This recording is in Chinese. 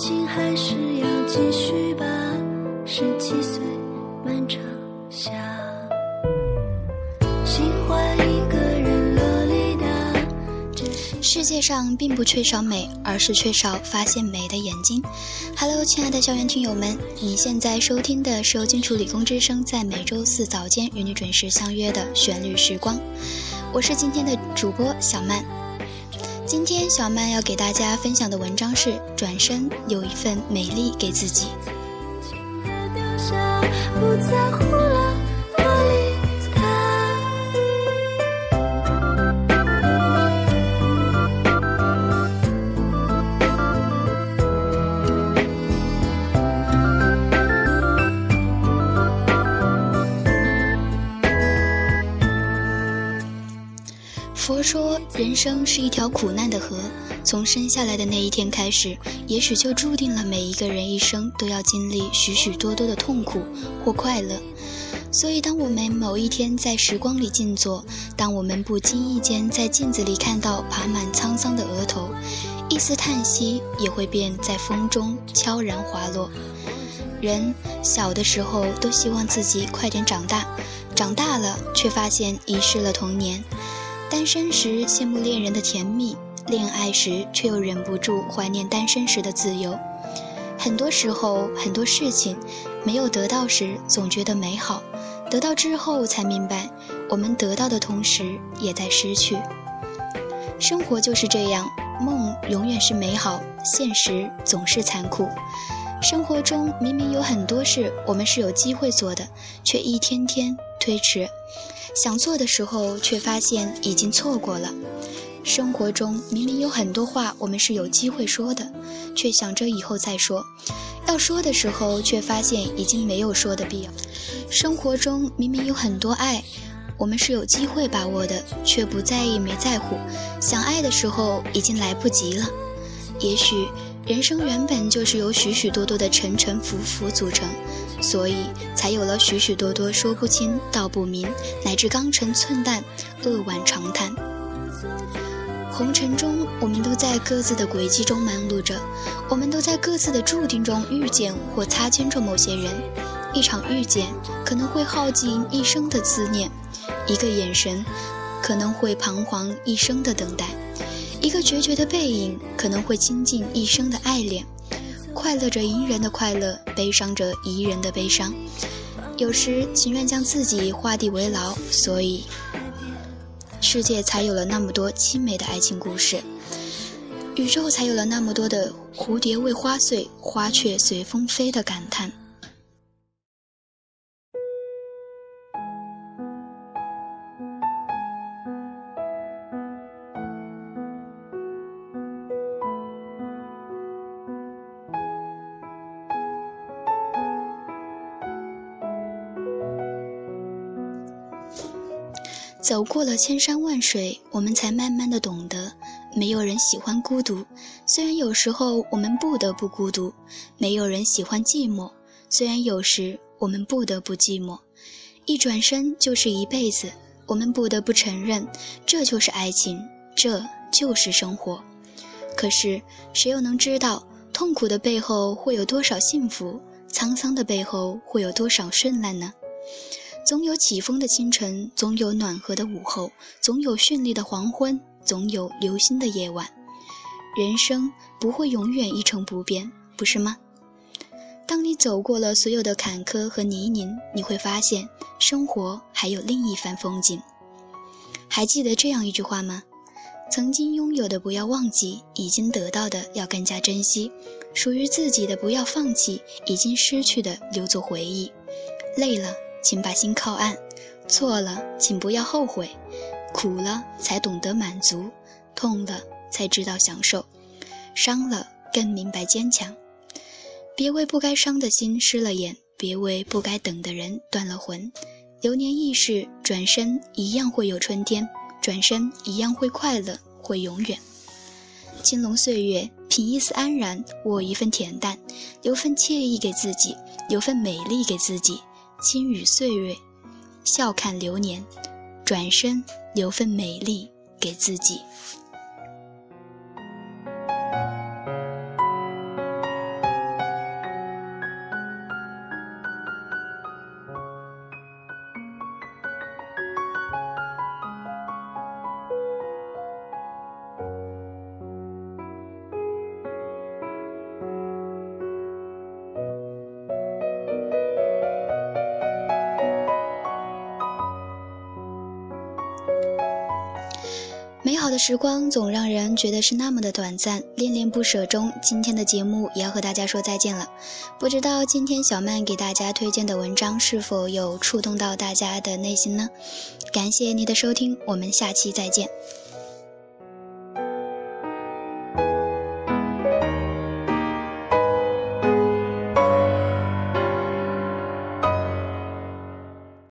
情还是要继续吧，十七岁漫长夏。喜欢一个人洛丽塔，这世界上并不缺少美，而是缺少发现美的眼睛。Hello，亲爱的校园听友们，你现在收听的是由金楚理工之声在每周四早间与你准时相约的旋律时光，我是今天的主播小曼。今天小曼要给大家分享的文章是：转身有一份美丽给自己。人生是一条苦难的河，从生下来的那一天开始，也许就注定了每一个人一生都要经历许许多多的痛苦或快乐。所以，当我们某一天在时光里静坐，当我们不经意间在镜子里看到爬满沧桑的额头，一丝叹息也会便在风中悄然滑落。人小的时候都希望自己快点长大，长大了却发现遗失了童年。单身时羡慕恋人的甜蜜，恋爱时却又忍不住怀念单身时的自由。很多时候，很多事情没有得到时总觉得美好，得到之后才明白，我们得到的同时也在失去。生活就是这样，梦永远是美好，现实总是残酷。生活中明明有很多事我们是有机会做的，却一天天推迟。想做的时候，却发现已经错过了。生活中明明有很多话我们是有机会说的，却想着以后再说。要说的时候，却发现已经没有说的必要。生活中明明有很多爱，我们是有机会把握的，却不在意、没在乎。想爱的时候，已经来不及了。也许人生原本就是由许许多多的沉沉浮浮组成。所以才有了许许多多说不清道不明，乃至刚成寸淡、扼腕长叹。红尘中，我们都在各自的轨迹中忙碌着，我们都在各自的注定中遇见或擦肩着某些人。一场遇见可能会耗尽一生的思念，一个眼神可能会彷徨一生的等待，一个决绝的背影可能会倾尽一生的爱恋。快乐着宜人的快乐，悲伤着宜人的悲伤。有时情愿将自己画地为牢，所以世界才有了那么多凄美的爱情故事，宇宙才有了那么多的蝴蝶为花碎，花却随风飞的感叹。走过了千山万水，我们才慢慢的懂得，没有人喜欢孤独。虽然有时候我们不得不孤独，没有人喜欢寂寞。虽然有时我们不得不寂寞，一转身就是一辈子。我们不得不承认，这就是爱情，这就是生活。可是谁又能知道，痛苦的背后会有多少幸福，沧桑的背后会有多少绚烂呢？总有起风的清晨，总有暖和的午后，总有绚丽的黄昏，总有流星的夜晚。人生不会永远一成不变，不是吗？当你走过了所有的坎坷和泥泞，你会发现生活还有另一番风景。还记得这样一句话吗？曾经拥有的不要忘记，已经得到的要更加珍惜，属于自己的不要放弃，已经失去的留作回忆。累了。请把心靠岸，错了，请不要后悔，苦了才懂得满足，痛了才知道享受，伤了更明白坚强。别为不该伤的心失了眼，别为不该等的人断了魂。流年易逝，转身一样会有春天，转身一样会快乐，会永远。青龙岁月，品一丝安然，握一份恬淡，留份惬意给自己，留份美丽给自己。轻语岁月，笑看流年，转身留份美丽给自己。美好的时光总让人觉得是那么的短暂，恋恋不舍中，今天的节目也要和大家说再见了。不知道今天小曼给大家推荐的文章是否有触动到大家的内心呢？感谢你的收听，我们下期再见。